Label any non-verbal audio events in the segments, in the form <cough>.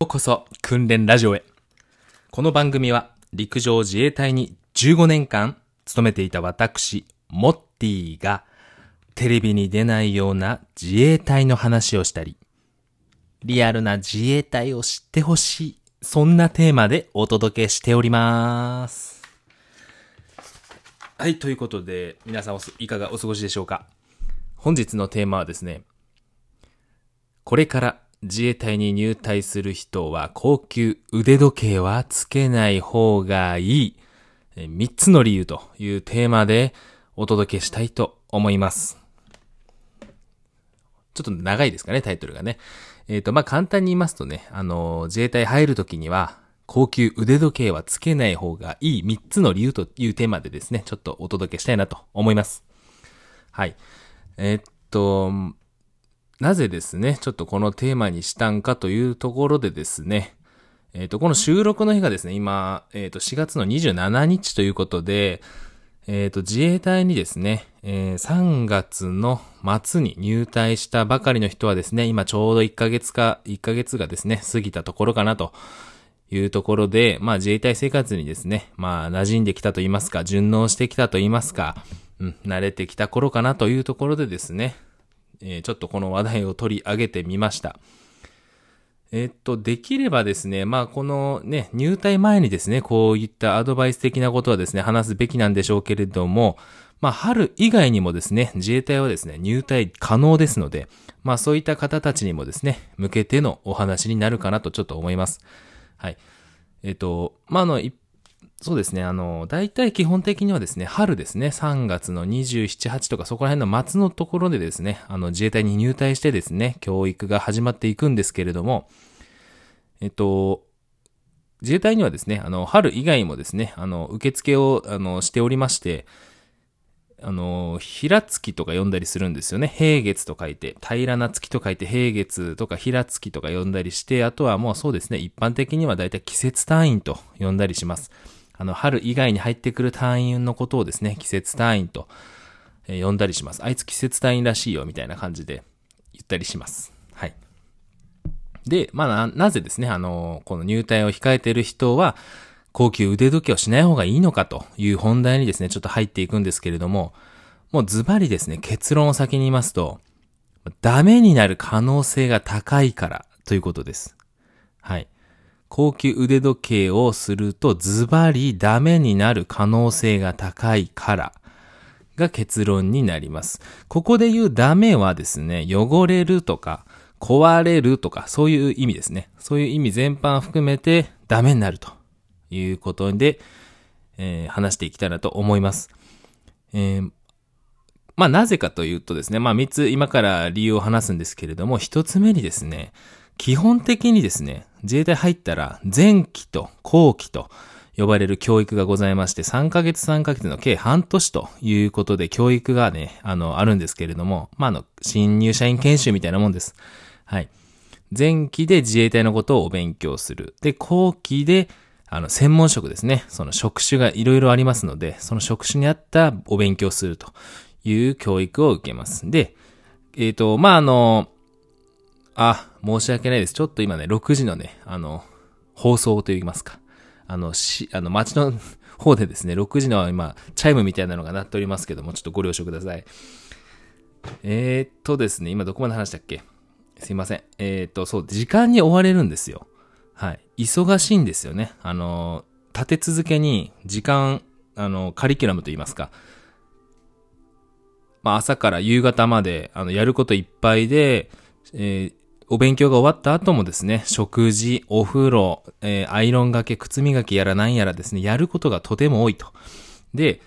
ようこそ訓練ラジオへ。この番組は陸上自衛隊に15年間勤めていた私、モッティがテレビに出ないような自衛隊の話をしたり、リアルな自衛隊を知ってほしい、そんなテーマでお届けしております。はい、ということで、皆さんいかがお過ごしでしょうか本日のテーマはですね、これから自衛隊に入隊する人は高級腕時計はつけない方がいい。え3つの理由というテーマでお届けしたいと思います。ちょっと長いですかね、タイトルがね。えっ、と、まあ、簡単に言いますとね、あの、自衛隊入るときには、高級腕時計はつけない方がいい3つの理由というテーマでですね、ちょっとお届けしたいなと思います。はい。えっと、なぜですね、ちょっとこのテーマにしたんかというところでですね、えっ、と、この収録の日がですね、今、えっ、と、4月の27日ということで、えっ、と、自衛隊にですね、えー3月の末に入隊したばかりの人はですね、今ちょうど1ヶ月か、1ヶ月がですね、過ぎたところかなというところで、まあ自衛隊生活にですね、まあ馴染んできたと言いますか、順応してきたと言いますか、うん、慣れてきた頃かなというところでですね、えーちょっとこの話題を取り上げてみました。えっと、できればですね、まあ、このね、入隊前にですね、こういったアドバイス的なことはですね、話すべきなんでしょうけれども、まあ、春以外にもですね、自衛隊はですね、入隊可能ですので、まあ、そういった方たちにもですね、向けてのお話になるかなとちょっと思います。はい。えっと、まあ、あの、いそうですね。あの、大体基本的にはですね、春ですね、3月の27、8とかそこら辺の末のところでですね、あの、自衛隊に入隊してですね、教育が始まっていくんですけれども、えっと、自衛隊にはですね、あの、春以外もですね、あの、受付を、あの、しておりまして、あの、平月とか呼んだりするんですよね。平月と書いて、平らな月と書いて、平月とか平月とか呼んだりして、あとはもうそうですね、一般的にはだいたい季節隊員と呼んだりします。あの、春以外に入ってくる隊員のことをですね、季節隊員と、え呼んだりします。あいつ季節隊員らしいよ、みたいな感じで言ったりします。はい。で、まあな、なぜですね、あの、この入隊を控えている人は、高級腕時計をしない方がいいのかという本題にですね、ちょっと入っていくんですけれども、もうズバリですね、結論を先に言いますと、ダメになる可能性が高いからということです。はい。高級腕時計をするとズバリダメになる可能性が高いからが結論になります。ここで言うダメはですね、汚れるとか壊れるとかそういう意味ですね。そういう意味全般含めてダメになるということで、えー話していきたいなと思います。えーまあなぜかというとですね、まあ3つ今から理由を話すんですけれども、1つ目にですね、基本的にですね、自衛隊入ったら前期と後期と呼ばれる教育がございまして、3ヶ月3ヶ月の計半年ということで教育がね、あの、あるんですけれども、まああの、新入社員研修みたいなもんです。はい。前期で自衛隊のことをお勉強する。で、後期で、あの、専門職ですね。その職種がいろいろありますので、その職種に合ったお勉強するという教育を受けます。で、えっ、と、まあ、あの、あ、申し訳ないです。ちょっと今ね、6時のね、あの、放送といいますか。あの、し、あの、街の <laughs> 方でですね、6時の今、チャイムみたいなのが鳴っておりますけども、ちょっとご了承ください。えー、っとですね、今どこまで話したっけ？すいません。えー、っと、そう、時間に追われるんですよ。はい。忙しいんですよね。あの、立て続けに時間、あの、カリキュラムと言いますか。まあ、朝から夕方まで、あの、やることいっぱいで、えーお勉強が終わった後もですね、食事、お風呂、えーアイロンがけ、靴磨きやらなんやらですね、やることがとても多いと。で、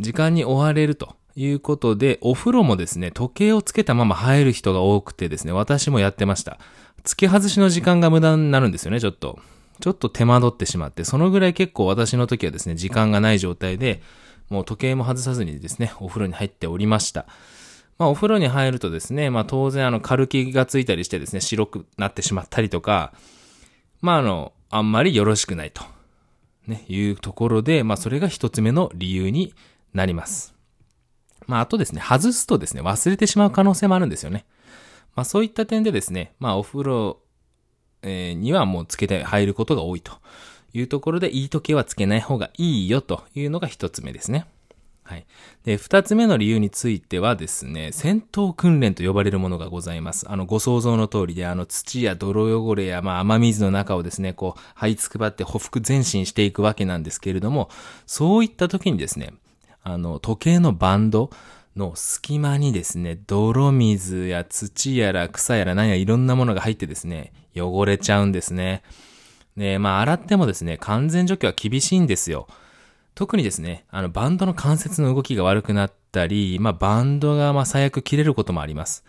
時間に追われるということで、お風呂もですね、時計をつけたまま入る人が多くてですね、私もやってました。付け外しの時間が無駄になるんですよね、ちょっと。ちょっと手間取ってしまって、そのぐらい結構私の時はですね、時間がない状態で、もう時計も外さずにですね、お風呂に入っておりました。まあお風呂に入るとですね、まあ当然あの軽気がついたりしてですね、白くなってしまったりとか、まああの、あんまりよろしくないと、ね、いうところで、まあそれが一つ目の理由になります。まああとですね、外すとですね、忘れてしまう可能性もあるんですよね。まあそういった点でですね、まあお風呂えー、にはもうつけて入ることが多いというところで、いい時計はつけない方がいいよというのが一つ目ですね。はい。で、二つ目の理由についてはですね、戦闘訓練と呼ばれるものがございます。あの、ご想像の通りで、あの、土や泥汚れや、まあ、雨水の中をですね、こう、這いつくばって歩幅前進していくわけなんですけれども、そういった時にですね、あの、時計のバンドの隙間にですね、泥水や土やら草やら何やらいろんなものが入ってですね、汚れちゃうんですね。で、まあ、洗ってもですね、完全除去は厳しいんですよ。特にですね、あの、バンドの関節の動きが悪くなったり、まあ、バンドがまあ最悪切れることもあります。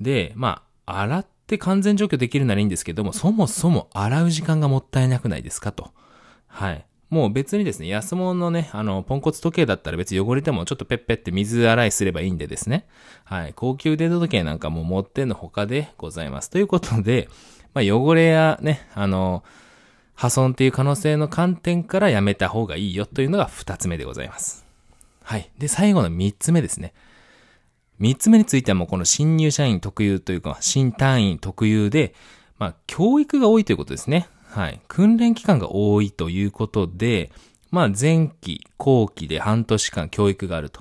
で、まあ、洗って完全除去できるならいいんですけども、そもそも洗う時間がもったいなくないですかと。はい。もう別にですね、安物のね、あの、ポンコツ時計だったら別に汚れてもちょっとペッペって水洗いすればいいんでですね。はい。高級デート時計なんかも持ってんの他でございます。ということで、まあ、汚れやね、あの、破損っていう可能性の観点からやめた方がいいよというのが二つ目でございます。はい。で、最後の三つ目ですね。三つ目についてはもうこの新入社員特有というか、新単位特有で、まあ、教育が多いということですね。はい。訓練期間が多いということで、まあ、前期、後期で半年間教育があると。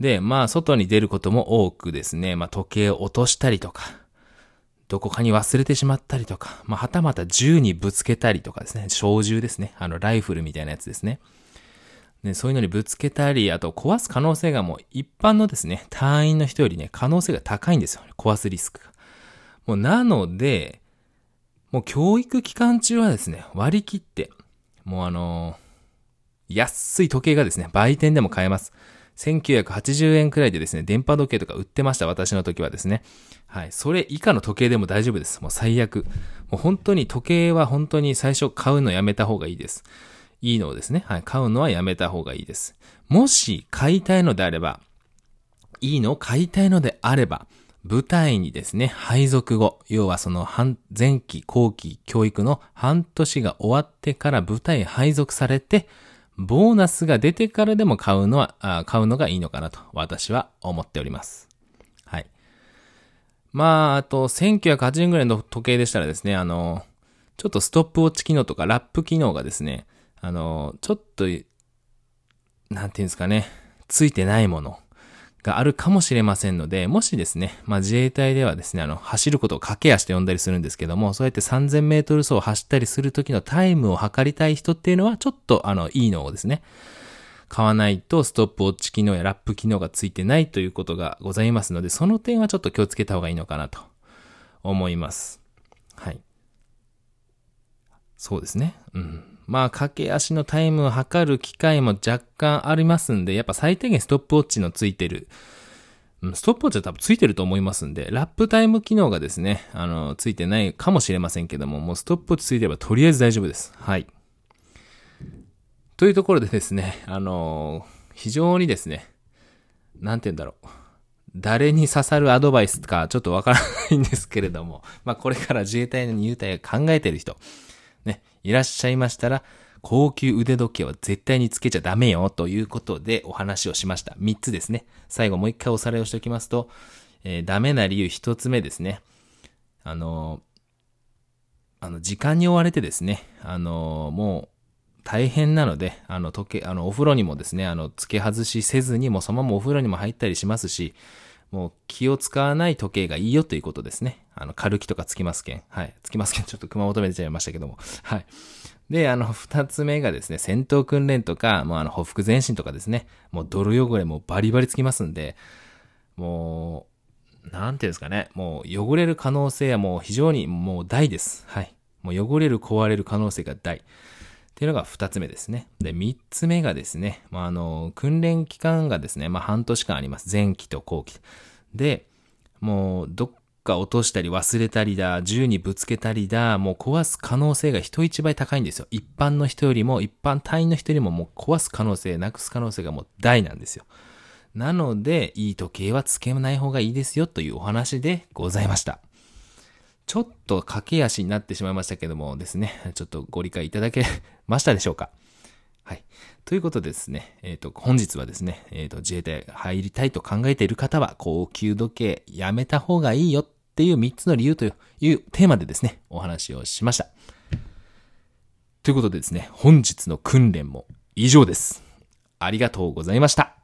で、まあ、外に出ることも多くですね、まあ、時計を落としたりとか、どこかに忘れてしまったりとか、まあ、はたまた銃にぶつけたりとかですね、小銃ですね。あの、ライフルみたいなやつですね。で、そういうのにぶつけたり、あと壊す可能性がもう一般のですね、隊員の人よりね、可能性が高いんですよ。壊すリスクが。もうなので、もう教育期間中はですね、割り切って、もうあのー、安い時計がですね、売店でも買えます。1980円くらいでですね、電波時計とか売ってました、私の時はですね。はい。それ以下の時計でも大丈夫です。もう最悪。もう本当に時計は本当に最初買うのやめた方がいいです。いいのをですね。はい。買うのはやめた方がいいです。もし買いたいのであれば、いいのを買いたいのであれば、舞台にですね、配属後、要はその、前期後期教育の半年が終わってから舞台配属されて、ボーナスが出てからでも買うのは、あ買うのがいいのかなと私は思っております。はい。まあ、あと、1980円ぐらいの時計でしたらですね、あの、ちょっとストップウォッチ機能とかラップ機能がですね、あの、ちょっと、なんていうんですかね、ついてないものがあるかもしれませんので、もしですね、まあ自衛隊ではですね、あの、走ることを駆け足と呼んだりするんですけども、そうやって3000メートル走を走ったりするときのタイムを測りたい人っていうのは、ちょっとあの、いいのをですね、買わないとストップウォッチ機能やラップ機能がついてないということがございますので、その点はちょっと気をつけた方がいいのかなと思います。はい。そうですね。うん。まあ、駆け足のタイムを測る機会も若干ありますんで、やっぱ最低限ストップウォッチのついてる、ストップウォッチは多分ついてると思いますんで、ラップタイム機能がですね、あの、ついてないかもしれませんけども、もうストップウォッチついてればとりあえず大丈夫です。はい。というところでですね、あの非常にですね、なんて言うんだろう。誰に刺さるアドバイスかちょっとわからないんですけれども、まあこれから自衛隊の入隊を考えてる人、いらっしゃいましたら、高級腕時計は絶対につけちゃダメよということでお話をしました。3つですね。最後もう一回おさらいをしておきますと、えー、ダメな理由1つ目ですね。あのー、あの、時間に追われてですね、あのー、もう、大変なので、あの、時計、あの、お風呂にもですね、あの、付け外しせずに、もうそのままお風呂にも入ったりしますし、もう気を使わない時計がいいよということですね。あの、軽気とかつきますけん。はい。つきますけん。<laughs> ちょっと熊本め出ちゃいましたけども。はい。で、あの、二つ目がですね、戦闘訓練とか、もうあの、歩幅前進とかですね、もう泥汚れもバリバリつきますんで、もう、なんていうんですかね、もう汚れる可能性はもう非常にもう大です。はい。もう汚れる、壊れる可能性が大。っていうのが二つ目ですね。で、三つ目がですね、まあ、あの、訓練期間がですね、まあ、半年間あります。前期と後期。で、もう、どっか落としたり忘れたりだ、銃にぶつけたりだ、もう壊す可能性が人一倍高いんですよ。一般の人よりも、一般隊員の人よりももう壊す可能性、なくす可能性がもう大なんですよ。なので、いい時計はつけない方がいいですよというお話でございました。ちょっと駆け足になってしまいましたけどもですね、<laughs> ちょっとご理解いただけましたでしょうか <laughs> はい。ということでですね、えっ、ー、と、本日はですね、えっ、ー、と、自衛隊入りたいと考えている方は、高級時計やめた方がいいよっていう3つの理由というテーマでですね、お話をしました。ということでですね、本日の訓練も以上です。ありがとうございました。